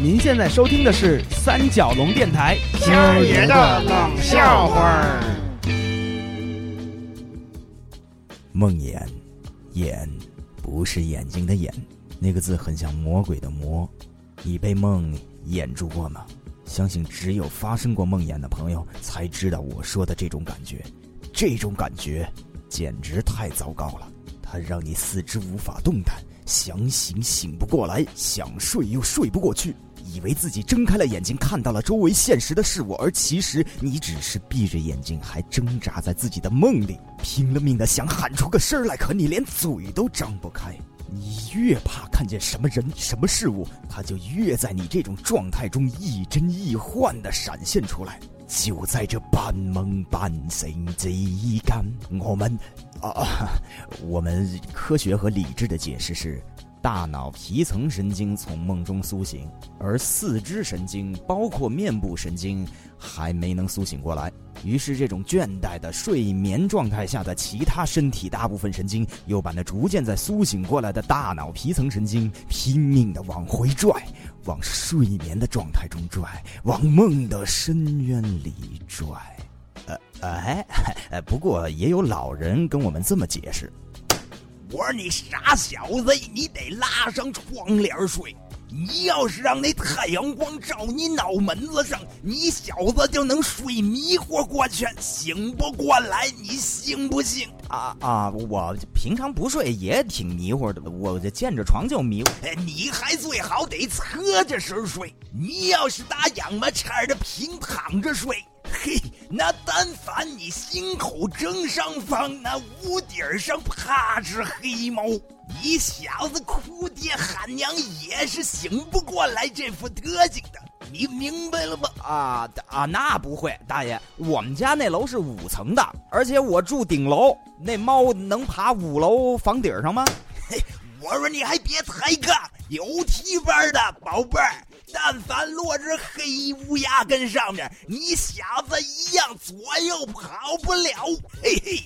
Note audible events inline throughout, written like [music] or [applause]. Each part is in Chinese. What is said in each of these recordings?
您现在收听的是三角龙电台今儿爷的冷笑话儿。梦魇，眼不是眼睛的眼，那个字很像魔鬼的魔。你被梦魇住过吗？相信只有发生过梦魇的朋友才知道我说的这种感觉。这种感觉简直太糟糕了，它让你四肢无法动弹，想醒醒不过来，想睡又睡不过去，以为自己睁开了眼睛看到了周围现实的事物，而其实你只是闭着眼睛，还挣扎在自己的梦里，拼了命的想喊出个声来，可你连嘴都张不开。你越怕看见什么人、什么事物，它就越在你这种状态中亦真亦幻的闪现出来。就在这半梦半醒之间，我们啊，我们科学和理智的解释是。大脑皮层神经从梦中苏醒，而四肢神经，包括面部神经，还没能苏醒过来。于是，这种倦怠的睡眠状态下的其他身体大部分神经，又把那逐渐在苏醒过来的大脑皮层神经拼命的往回拽，往睡眠的状态中拽，往梦的深渊里拽。呃，哎，不过也有老人跟我们这么解释。我说你傻小子，你得拉上窗帘睡。你要是让那太阳光照你脑门子上，你小子就能睡迷糊过去，醒不过来。你信不信？啊啊！我平常不睡也挺迷糊的，我这见着床就迷糊。你还最好得侧着身睡。你要是打仰马叉的平躺着睡。嘿，那但凡你心口正上方那屋顶上趴只黑猫，你小子哭爹喊娘也是醒不过来这副德行的，你明白了吗？啊啊，那不会，大爷，我们家那楼是五层的，而且我住顶楼，那猫能爬五楼房顶上吗？嘿，我说你还别抬杠，有提班的宝贝儿。但凡落着黑乌鸦跟上面，你小子一样左右跑不了。嘿嘿，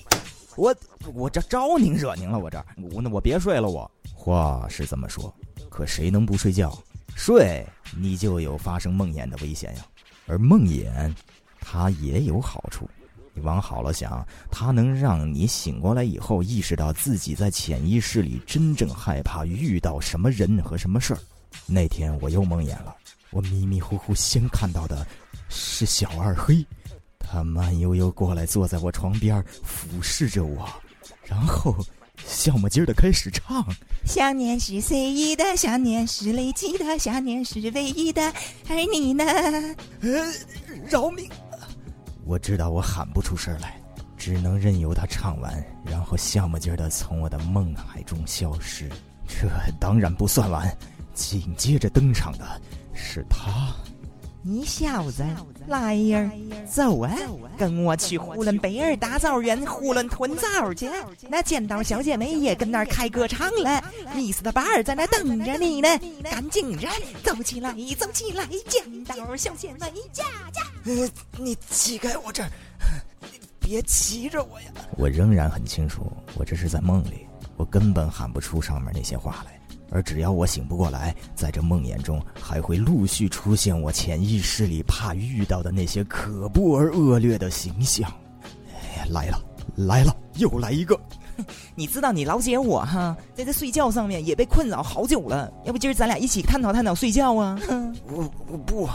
我我这招您惹您了，我这我那我别睡了。我话是这么说，可谁能不睡觉？睡你就有发生梦魇的危险呀。而梦魇，它也有好处。你往好了想，它能让你醒过来以后，意识到自己在潜意识里真正害怕遇到什么人和什么事儿。那天我又梦魇了，我迷迷糊糊先看到的是小二黑，他慢悠悠过来坐在我床边，俯视着我，然后笑么劲儿的开始唱：想念是随意的，想念是累积的，想念是唯一的，而你呢？呃，饶命！我知道我喊不出声来，只能任由他唱完，然后笑么劲儿的从我的梦海中消失。这当然不算完。紧接着登场的是他，你小子来呀，走啊，跟我去呼伦贝尔大枣园呼伦吞枣去。那剪刀小姐妹也跟那儿开歌唱了，米斯的巴尔在那等着你呢，[laughs] 赶紧着，走起来，走起来，剪刀小姐妹驾驾。呃，你挤开我这儿，别骑着我呀！我仍然很清楚，我这是在梦里，我根本喊不出上面那些话来。而只要我醒不过来，在这梦魇中还会陆续出现我潜意识里怕遇到的那些可怖而恶劣的形象。哎，来了，来了，又来一个。你知道你老姐我哈，在这睡觉上面也被困扰好久了。要不今儿咱俩一起探讨探讨睡觉啊？我我不，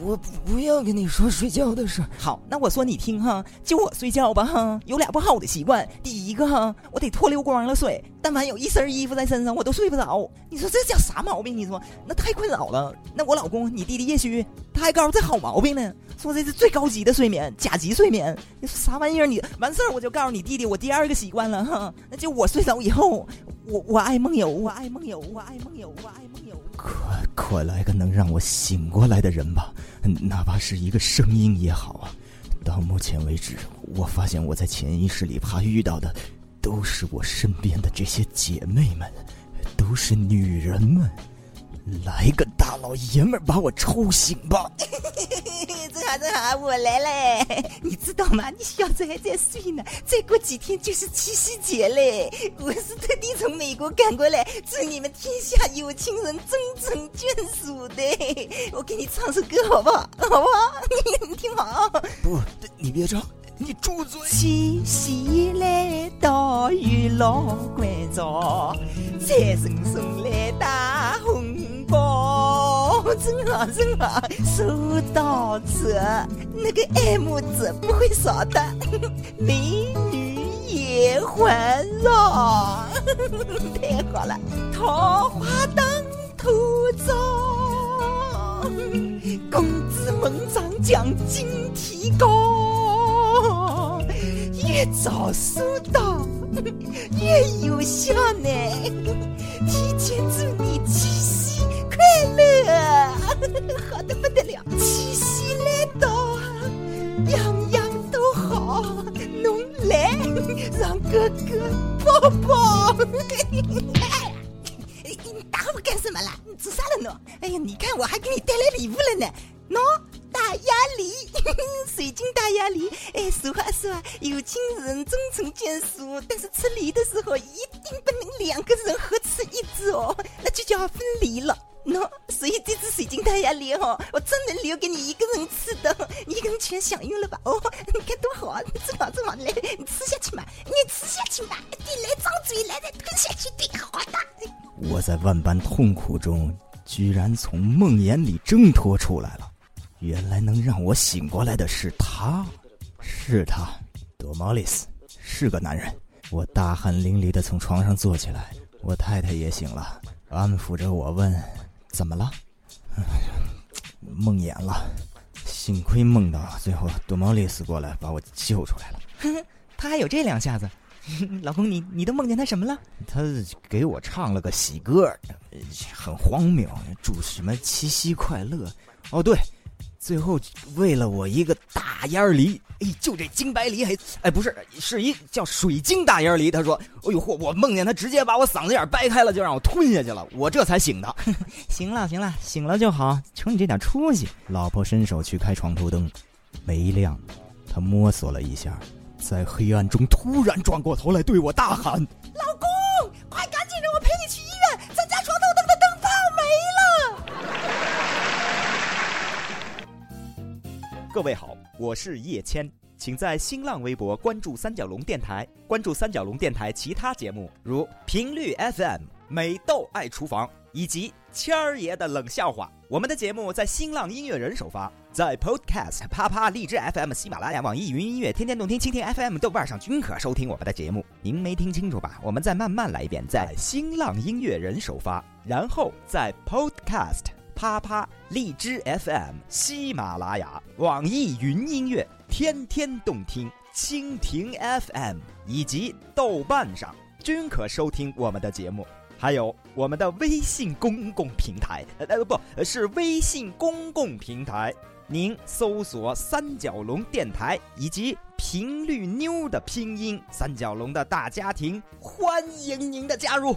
我不要跟你说睡觉的事。好，那我说你听哈，就我睡觉吧哈，有俩不好的习惯。第一个哈，我得脱溜光了睡，但凡有一身衣服在身上，我都睡不着。你说这叫啥毛病？你说那太困扰了。那我老公，你弟弟叶旭，他还告诉这好毛病呢，说这是最高级的睡眠，甲级睡眠。你说啥玩意儿？你完事儿我就告诉你弟弟，我第二个习惯了哈。那就我睡着以后，我我爱梦游，我爱梦游，我爱梦游，我爱梦游。快快来个能让我醒过来的人吧，哪怕是一个声音也好啊！到目前为止，我发现我在潜意识里怕遇到的，都是我身边的这些姐妹们，都是女人们。来个大老爷们儿把我抽醒吧！[laughs] 正好正好，我来嘞！[laughs] 你知道吗？你小子还在睡呢，再过几天就是七夕节嘞！我是特地从美国赶过来，祝你们天下有情人终成眷属的。我给你唱首歌好不好？好不好？[laughs] 你听好。不，你别唱，你住嘴！七夕来到，月老关照，财神送来大红包，真好真好，收到这，那个爱慕者不会少的，[laughs] 美女也环绕，[laughs] 太好了，桃花当头照，公子孟章奖金提高，越早收到越有效呢。[laughs] 提前祝你七夕快乐，[laughs] 好的不得了！七夕来到，样样都好，侬来让哥哥抱抱。[laughs] 你打我干什么啦？你做啥了侬？哎呀，你看我还给你带来礼物了呢，喏，鸭梨，[laughs] 水晶大鸭梨。哎，俗话说啊，有情人终成眷属，但是吃梨的时候一定不能两个人合吃一只哦，那就叫分离了。喏，所以这只水晶大鸭梨哦，我真能留给你一个人吃的，你一个人全享用了吧？哦，你看多好啊！正好正好，来，你吃下去嘛，你吃下去嘛，你来张嘴来，再吞下去，对，好的。我在万般痛苦中，居然从梦魇里挣脱出来了。原来能让我醒过来的是他，是他，多毛利斯，是个男人。我大汗淋漓的从床上坐起来，我太太也醒了，安抚着我问：“怎么了？” [laughs] 梦魇了，幸亏梦到最后多毛利斯过来把我救出来了。哼，[laughs] 他还有这两下子。[laughs] 老公，你你都梦见他什么了？他给我唱了个喜歌，很荒谬，祝什么七夕快乐。哦，对，最后为了我一个大烟儿梨，哎，就这金白梨还，哎，不是，是一叫水晶大烟儿梨。他说，哎呦嚯，我梦见他直接把我嗓子眼掰开了，就让我吞下去了，我这才醒的。[laughs] 行了行了，醒了就好，求你这点出息。老婆伸手去开床头灯，没亮，他摸索了一下。在黑暗中，突然转过头来对我大喊：“各位好，我是叶谦，请在新浪微博关注三角龙电台，关注三角龙电台其他节目，如频率 FM、美豆爱厨房以及谦儿爷的冷笑话。我们的节目在新浪音乐人首发。在 Podcast、啪啪、荔枝 FM、喜马拉雅、网易云音乐、天天动听、蜻蜓 FM、豆瓣上均可收听我们的节目。您没听清楚吧？我们再慢慢来一遍。在新浪音乐人首发，然后在 Podcast、啪啪、荔枝 FM、喜马拉雅、网易云音乐、天天动听、蜻蜓 FM 以及豆瓣上均可收听我们的节目。还有我们的微信公共平台，呃，不是微信公共平台。您搜索“三角龙电台”以及“频率妞”的拼音“三角龙”的大家庭，欢迎您的加入。